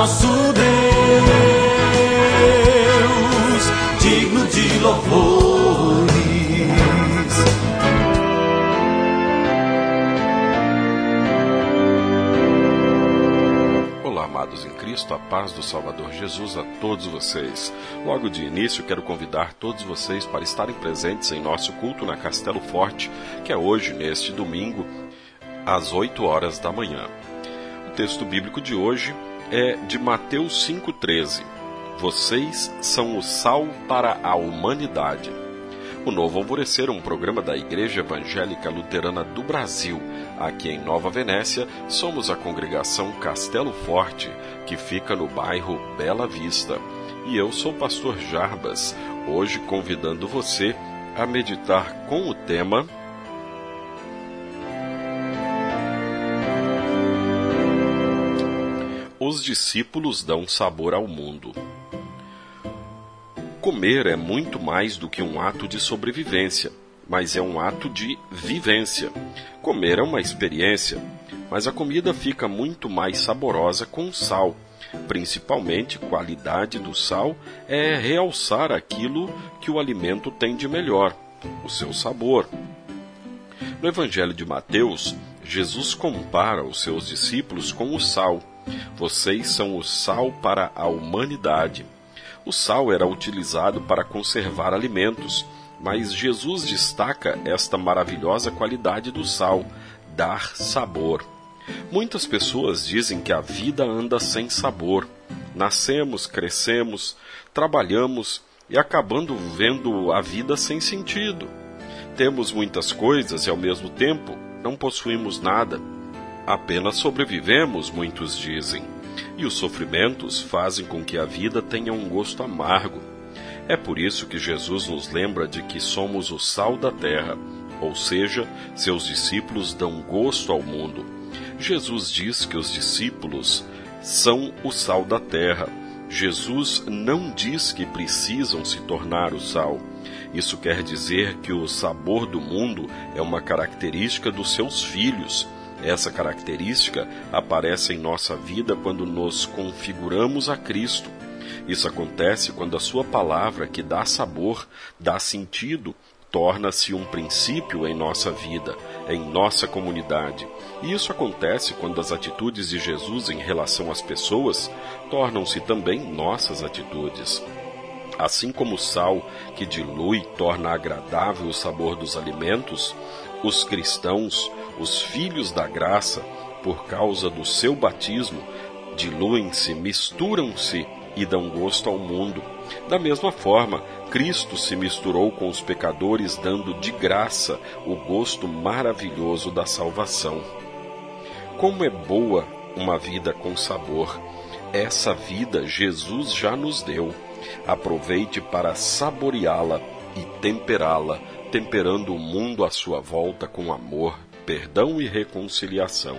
nosso Deus, digno de louvores. Olá, amados em Cristo, a paz do Salvador Jesus a todos vocês. Logo de início, quero convidar todos vocês para estarem presentes em nosso culto na Castelo Forte, que é hoje, neste domingo, às 8 horas da manhã. O texto bíblico de hoje é de Mateus 5,13. Vocês são o sal para a humanidade. O Novo Alvorecer é um programa da Igreja Evangélica Luterana do Brasil. Aqui em Nova Venécia, somos a congregação Castelo Forte, que fica no bairro Bela Vista. E eu sou o pastor Jarbas, hoje convidando você a meditar com o tema Os discípulos dão sabor ao mundo. Comer é muito mais do que um ato de sobrevivência, mas é um ato de vivência. Comer é uma experiência, mas a comida fica muito mais saborosa com sal. Principalmente, qualidade do sal é realçar aquilo que o alimento tem de melhor, o seu sabor. No Evangelho de Mateus, Jesus compara os seus discípulos com o sal. Vocês são o sal para a humanidade. O sal era utilizado para conservar alimentos, mas Jesus destaca esta maravilhosa qualidade do sal, dar sabor. Muitas pessoas dizem que a vida anda sem sabor. Nascemos, crescemos, trabalhamos e acabando vendo a vida sem sentido. Temos muitas coisas e ao mesmo tempo não possuímos nada. Apenas sobrevivemos, muitos dizem, e os sofrimentos fazem com que a vida tenha um gosto amargo. É por isso que Jesus nos lembra de que somos o sal da terra, ou seja, seus discípulos dão gosto ao mundo. Jesus diz que os discípulos são o sal da terra. Jesus não diz que precisam se tornar o sal. Isso quer dizer que o sabor do mundo é uma característica dos seus filhos essa característica aparece em nossa vida quando nos configuramos a Cristo. Isso acontece quando a Sua palavra, que dá sabor, dá sentido, torna-se um princípio em nossa vida, em nossa comunidade. E isso acontece quando as atitudes de Jesus em relação às pessoas tornam-se também nossas atitudes. Assim como o sal que dilui torna agradável o sabor dos alimentos, os cristãos os filhos da graça, por causa do seu batismo, diluem-se, misturam-se e dão gosto ao mundo. Da mesma forma, Cristo se misturou com os pecadores, dando de graça o gosto maravilhoso da salvação. Como é boa uma vida com sabor! Essa vida Jesus já nos deu. Aproveite para saboreá-la e temperá-la, temperando o mundo à sua volta com amor, perdão e reconciliação.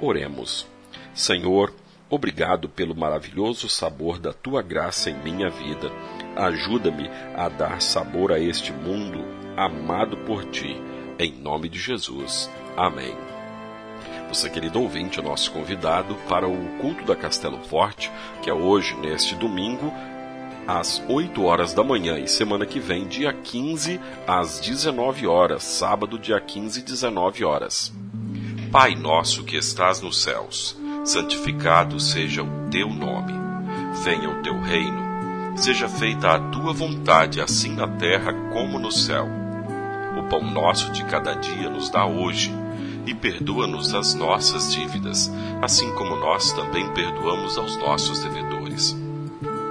Oremos. Senhor, obrigado pelo maravilhoso sabor da tua graça em minha vida. Ajuda-me a dar sabor a este mundo amado por ti. Em nome de Jesus. Amém. Você, querido ouvinte, é nosso convidado para o culto da Castelo Forte, que é hoje, neste domingo, às 8 horas da manhã e semana que vem, dia 15, às 19 horas, sábado, dia 15, 19 horas. Pai nosso que estás nos céus, santificado seja o teu nome. Venha o teu reino. Seja feita a tua vontade, assim na terra como no céu. O pão nosso de cada dia nos dá hoje, e perdoa-nos as nossas dívidas, assim como nós também perdoamos aos nossos devedores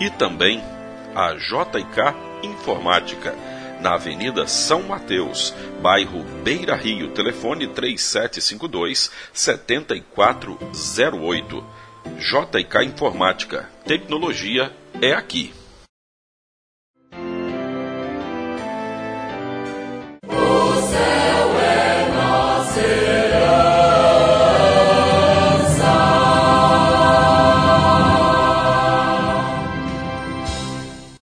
e também a JK Informática, na Avenida São Mateus, bairro Beira Rio, telefone 3752 7408. JK Informática. Tecnologia é aqui.